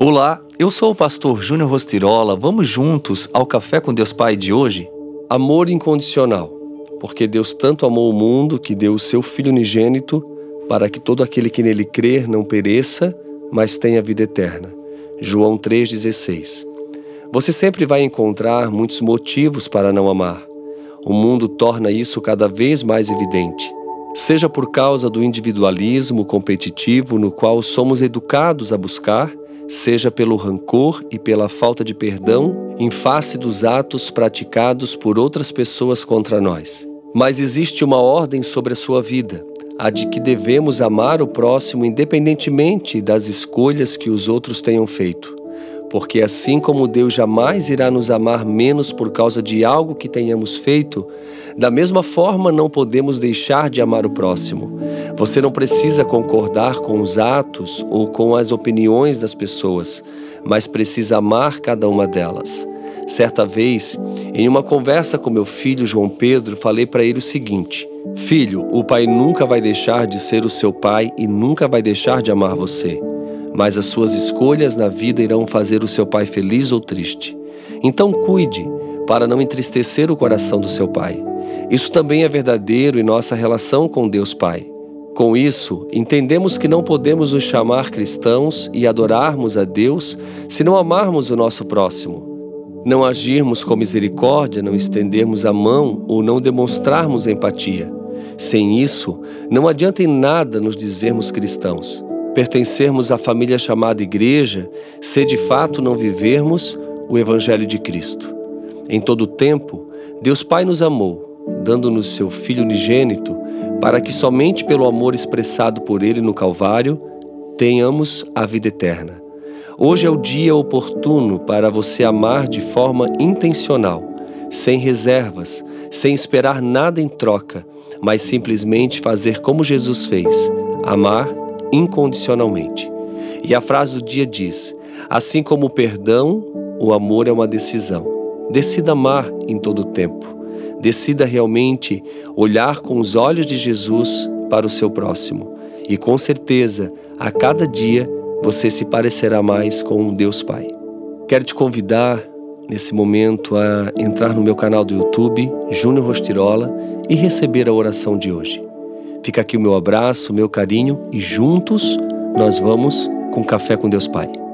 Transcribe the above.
Olá, eu sou o pastor Júnior Rostirola. Vamos juntos ao Café com Deus Pai de hoje? Amor incondicional. Porque Deus tanto amou o mundo que deu o seu Filho unigênito para que todo aquele que nele crer não pereça, mas tenha vida eterna. João 3,16. Você sempre vai encontrar muitos motivos para não amar. O mundo torna isso cada vez mais evidente. Seja por causa do individualismo competitivo no qual somos educados a buscar, seja pelo rancor e pela falta de perdão em face dos atos praticados por outras pessoas contra nós. Mas existe uma ordem sobre a sua vida, a de que devemos amar o próximo independentemente das escolhas que os outros tenham feito. Porque assim como Deus jamais irá nos amar menos por causa de algo que tenhamos feito, da mesma forma não podemos deixar de amar o próximo. Você não precisa concordar com os atos ou com as opiniões das pessoas, mas precisa amar cada uma delas. Certa vez, em uma conversa com meu filho João Pedro, falei para ele o seguinte: Filho, o pai nunca vai deixar de ser o seu pai e nunca vai deixar de amar você mas as suas escolhas na vida irão fazer o seu pai feliz ou triste. Então cuide para não entristecer o coração do seu pai. Isso também é verdadeiro em nossa relação com Deus Pai. Com isso, entendemos que não podemos nos chamar cristãos e adorarmos a Deus se não amarmos o nosso próximo. Não agirmos com misericórdia, não estendermos a mão ou não demonstrarmos empatia. Sem isso, não adianta em nada nos dizermos cristãos pertencermos à família chamada Igreja se de fato não vivermos o Evangelho de Cristo. Em todo o tempo, Deus Pai nos amou, dando-nos seu Filho unigênito, para que somente pelo amor expressado por Ele no Calvário tenhamos a vida eterna. Hoje é o dia oportuno para você amar de forma intencional, sem reservas, sem esperar nada em troca, mas simplesmente fazer como Jesus fez: amar incondicionalmente. E a frase do dia diz: assim como o perdão, o amor é uma decisão. Decida amar em todo o tempo. Decida realmente olhar com os olhos de Jesus para o seu próximo. E com certeza, a cada dia, você se parecerá mais com Deus Pai. Quero te convidar nesse momento a entrar no meu canal do YouTube, Júnior Rostirola, e receber a oração de hoje. Fica aqui o meu abraço, o meu carinho e juntos nós vamos com Café com Deus Pai.